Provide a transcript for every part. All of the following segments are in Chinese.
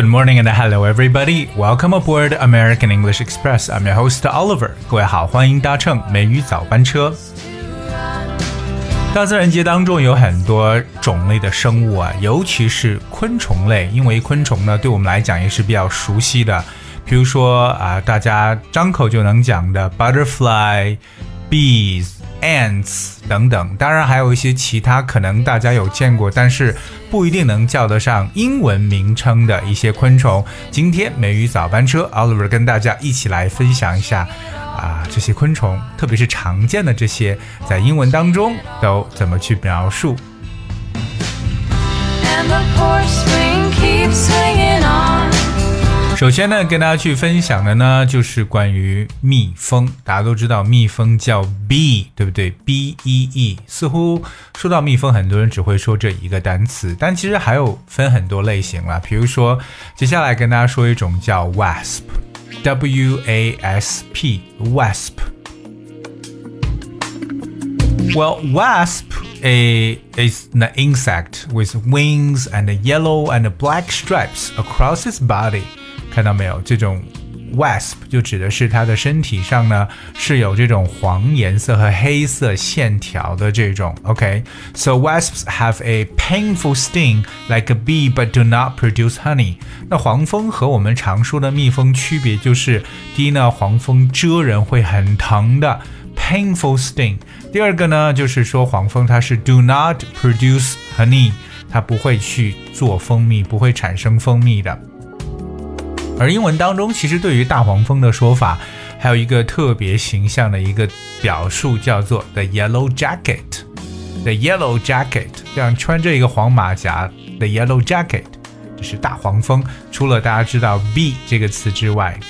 Good morning and hello everybody. Welcome aboard American English Express. I'm your host Oliver. 各位好，欢迎搭乘美语早班车。大自然界当中有很多种类的生物啊，尤其是昆虫类，因为昆虫呢对我们来讲也是比较熟悉的。比如说啊，大家张口就能讲的 butterfly、bees。Ants 等等，当然还有一些其他可能大家有见过，但是不一定能叫得上英文名称的一些昆虫。今天美语早班车，Oliver 跟大家一起来分享一下啊，这些昆虫，特别是常见的这些，在英文当中都怎么去描述。首先呢，跟大家去分享的呢，就是关于蜜蜂。大家都知道蜜蜂叫 bee，对不对？b e e。似乎说到蜜蜂，很多人只会说这一个单词，但其实还有分很多类型了。比如说，接下来跟大家说一种叫 wasp，w a s p，wasp。Well, wasp a, is an insect with wings and yellow and black stripes across its body. 看到没有？这种 wasp 就指的是它的身体上呢是有这种黄颜色和黑色线条的这种。OK，so、wasps have a painful sting like a bee but do not produce honey。那黄蜂和我们常说的蜜蜂区别就是，第一呢，黄蜂蛰人会很疼的。painful sting。第二个呢，就是说黄蜂它是 do not produce honey，它不会去做蜂蜜，不会产生蜂蜜的。而英文当中，其实对于大黄蜂的说法，还有一个特别形象的一个表述，叫做 the yellow jacket。the yellow jacket，这样穿着一个黄马甲，the yellow jacket，这是大黄蜂。除了大家知道 b 这个词之外。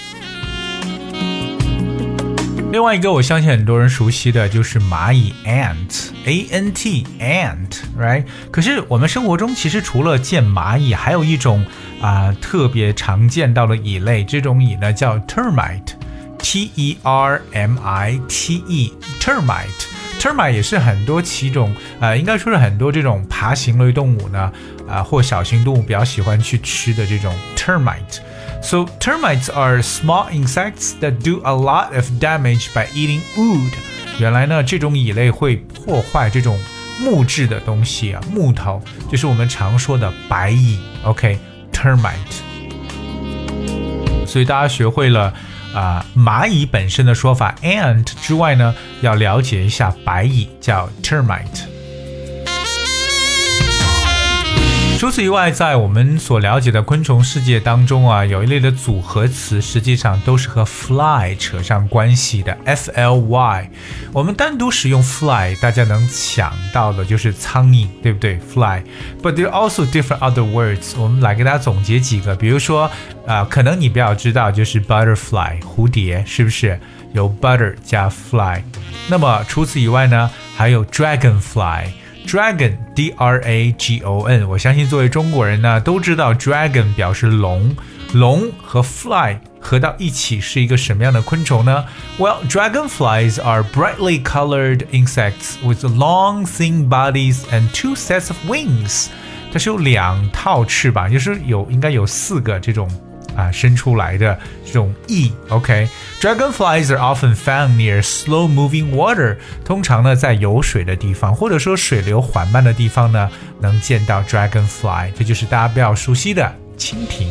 另外一个，我相信很多人熟悉的就是蚂蚁 ant，a n t ant，right？可是我们生活中其实除了见蚂蚁，还有一种啊特别常见到的蚁类，这种蚁呢叫 termite，t e r m i t e，termite，termite 也是很多其种呃，应该说是很多这种爬行类动物呢啊或小型动物比较喜欢去吃的这种 termite。So termites are small insects that do a lot of damage by eating wood。原来呢，这种蚁类会破坏这种木质的东西啊，木头，就是我们常说的白蚁。OK，termite。所以大家学会了啊、蚂蚁本身的说法 ant 之外呢，要了解一下白蚁叫 termite。除此以外，在我们所了解的昆虫世界当中啊，有一类的组合词，实际上都是和 fly 扯上关系的。f l y，我们单独使用 fly，大家能想到的就是苍蝇，对不对？fly，but there are also different other words。我们来给大家总结几个，比如说啊、可能你比较知道就是 butterfly，蝴蝶，是不是？有 butter 加 fly。那么除此以外呢，还有 dragonfly。Dragon, D-R-A-G-O-N，我相信作为中国人呢，都知道 dragon 表示龙，龙和 fly 合到一起是一个什么样的昆虫呢？Well, dragonflies are brightly colored insects with long, thin bodies and two sets of wings。它是有两套翅膀，就是有应该有四个这种。 啊伸出来的这种翼。OK，dragonflies、are often found near slow-moving water。通常呢，在有水的地方，或者说水流缓慢的地方呢，能见到 dragonfly。这就是大家比较熟悉的蜻蜓。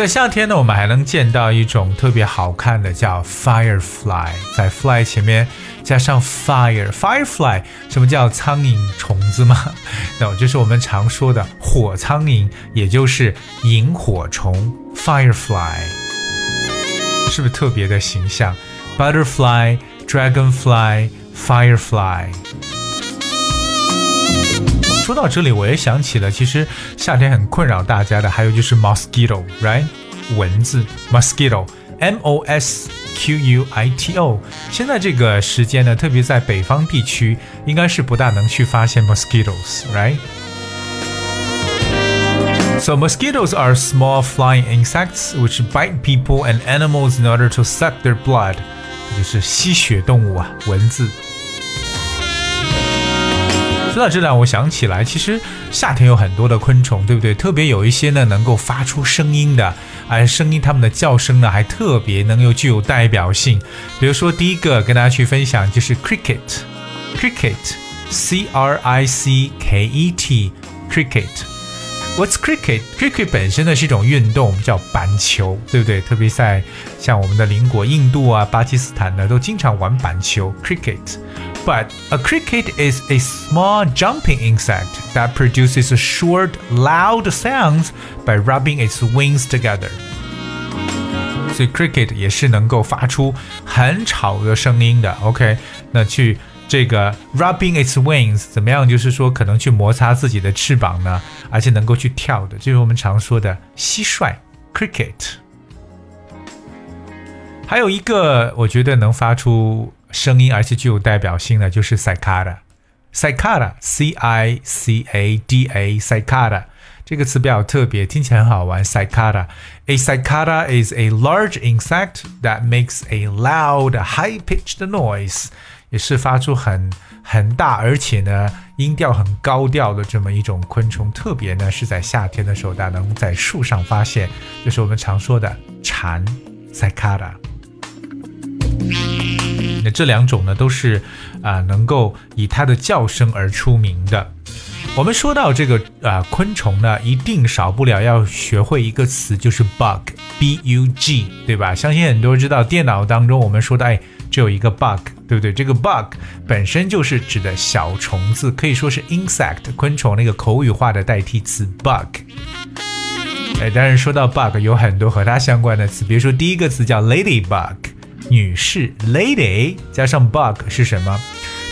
在夏天呢，我们还能见到一种特别好看的叫 firefly，在 fly 前面加上 fire，firefly 什么叫苍蝇虫子吗？那就是我们常说的火苍蝇，也就是萤火虫 firefly，是不是特别的形象？butterfly，dragonfly，firefly。说到这里，我也想起了，其实夏天很困扰大家的，还有就是 mosquito，right？蚊子，mosquito，m o s q u i t o。现在这个时间呢，特别在北方地区，应该是不大能去发现 mosquitoes，right？So mosquitoes are small flying insects which bite people and animals in order to suck their blood。这就是吸血动物啊，蚊子。 说到这让我想起来，其实夏天有很多的昆虫，对不对？特别有一些呢能够发出声音的，而声音它们的叫声呢还特别能够具有代表性。比如说第一个跟大家去分享就是 cricket，cricket，c r i c k e t，cricket。What's cricket？cricket 本身呢是一种运动，叫板球，对不对？特别在像我们的邻国印度啊、巴基斯坦呢，都经常玩板球 cricket。But a cricket is a small jumping insect that produces short, loud sounds by rubbing its wings together. 所以 cricket 也是能够发出很吵的声音的。OK，那去这个 rubbing its wings 怎么样？就是说可能去摩擦自己的翅膀呢，而且能够去跳的，就是我们常说的蟋蟀 cricket。还有一个我觉得能发出 声音而且具有代表性的就是 cicada。cicada c i c a d a cicada 这个词比较特别，听起来很好玩。cicada a cicada is a large insect that makes a loud high-pitched noise. 也是发出很很大，而且呢音调很高调的这么一种昆虫。特别呢是在夏天的时候，大家能在树上发现，就是我们常说的蝉 （cicada）。这两种呢都是啊能够以它的叫声而出名的。我们说到这个啊昆虫呢，一定少不了要学会一个词，就是 bug，b u g，对吧？相信很多人知道，电脑当中我们说的哎。只有一个 bug，对不对？这个 bug 本身就是指的小虫子，可以说是 insect 昆虫那个口语化的代替词 bug。哎，当然说到 bug，有很多和它相关的词，比如说第一个词叫 ladybug，女士 lady 加上 bug 是什么？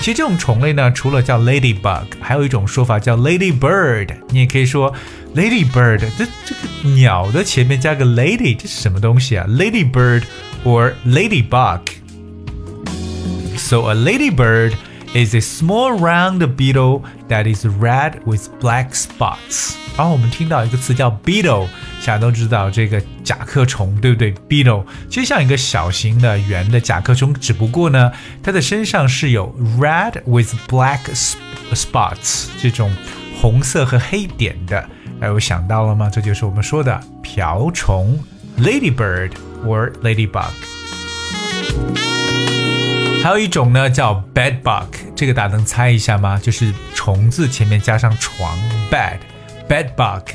其实这种虫类呢，除了叫 ladybug，还有一种说法叫 ladybird。你也可以说 ladybird，这这个鸟的前面加个 lady，这是什么东西啊？ladybird or ladybug。So a ladybird is a small round beetle that is red with black spots。然后我们听到一个词叫 beetle，大家都知道这个甲壳虫，对不对？beetle 就像一个小型的圆的甲壳虫，只不过呢，它的身上是有 red with black spots 这种红色和黑点的。大家有想到了吗？这就是我们说的瓢虫 ladybird or ladybug。 还有一种呢，叫 bed bug，这个大家能猜一下吗？就是虫字前面加上床，bed bed bug。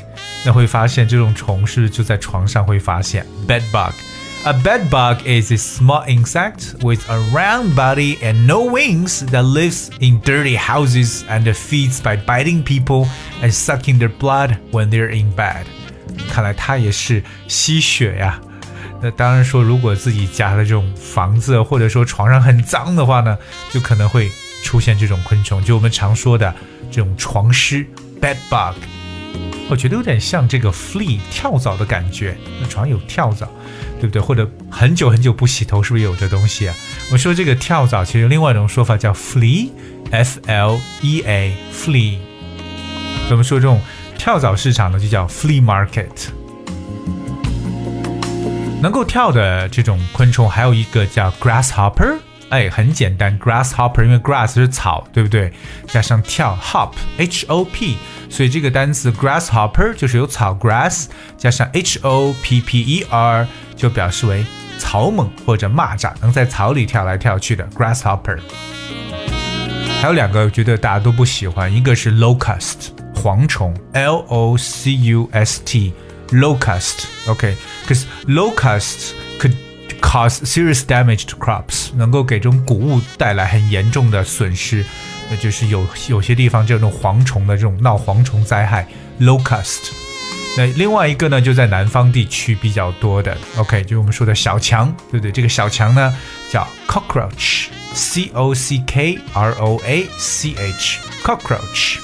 那会发现这种虫是就在床上会发现 bed bug。A bed bug is a small insect with a round body and no wings that lives in dirty houses and feeds by biting people and sucking their blood when they're in bed。看来它也是吸血呀。 那当然说，如果自己家的这种房子或者说床上很脏的话呢，就可能会出现这种昆虫，就我们常说的这种床虱 （bed bug）。我觉得有点像这个 flea 跳蚤的感觉。那床有跳蚤，对不对？或者很久很久不洗头，是不是有这东西啊？我说这个跳蚤，其实另外一种说法叫 flea，f l e a，flea。我们说这种跳蚤市场呢，就叫 flea market。能够跳的这种昆虫还有一个叫 grasshopper，哎，很简单，grasshopper，因为 grass 是草，对不对？加上跳 hop，h o p，所以这个单词 grasshopper 就是由草 grass 加上 h o p p e r，就表示为草蜢或者蚂蚱，能在草里跳来跳去的 grasshopper。还有两个，觉得大家都不喜欢，一个是 locust，蝗虫，l o c u s t。Locust. Okay, because locusts could cause serious damage to crops，能够给这种谷物带来很严重的损失。那就是有有些地方这种蝗虫的这种闹蝗虫灾害，locust。那另外一个呢，就在南方地区比较多的，OK，就我们说的小强，对不对？这个小强呢叫 cockroach，c o c k r o a c h，cockroach。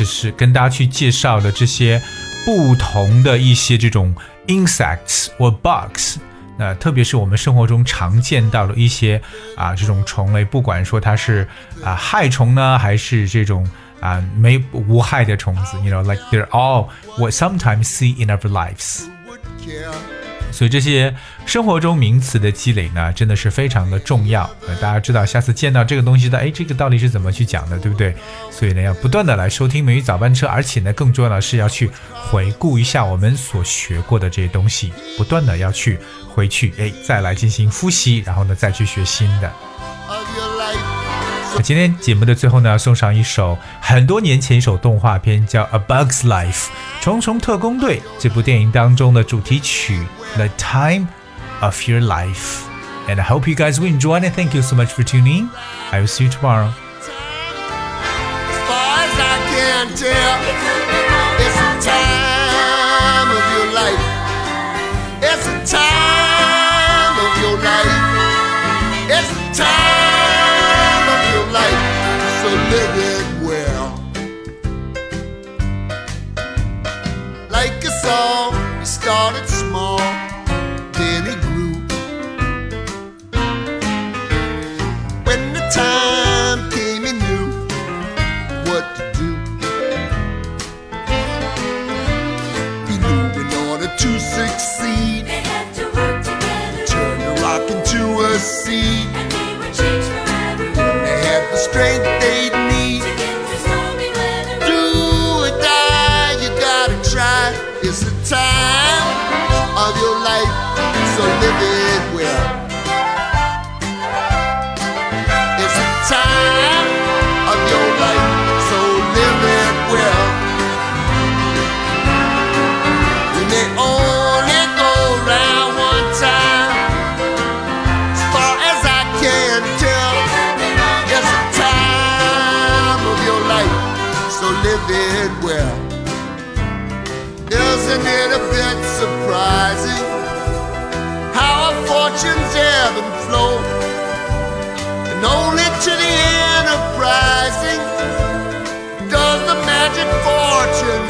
就是跟大家去介绍的这些不同的一些这种 insects 或 bugs，那特别是我们生活中常见到的一些啊这种虫类，不管说它是啊害虫呢，还是这种啊没无害的虫子，you know like they're all what sometimes see in our lives。所以这些生活中名词的积累呢，真的是非常的重要。呃，大家知道，下次见到这个东西的，哎，这个到底是怎么去讲的，对不对？所以呢，要不断的来收听美语早班车，而且呢，更重要的是要去回顾一下我们所学过的这些东西，不断的要去回去，哎，再来进行复习，然后呢，再去学新的。今天节目的最后呢，送上一首很多年前一首动画片，叫《A Bug's Life》虫虫特工队这部电影当中的主题曲《The Time of Your Life》。And I hope you guys will enjoy and thank you so much for tuning. I will see you tomorrow. As far as I can tell, it's time So live it well. Like a song, it started small, then it grew. When the time came, you knew what to do. He knew in order to succeed, They had to work together, turn the rock into a seed. Isn't a bit surprising how our fortunes ebb and flow? And only to the enterprising does the magic fortune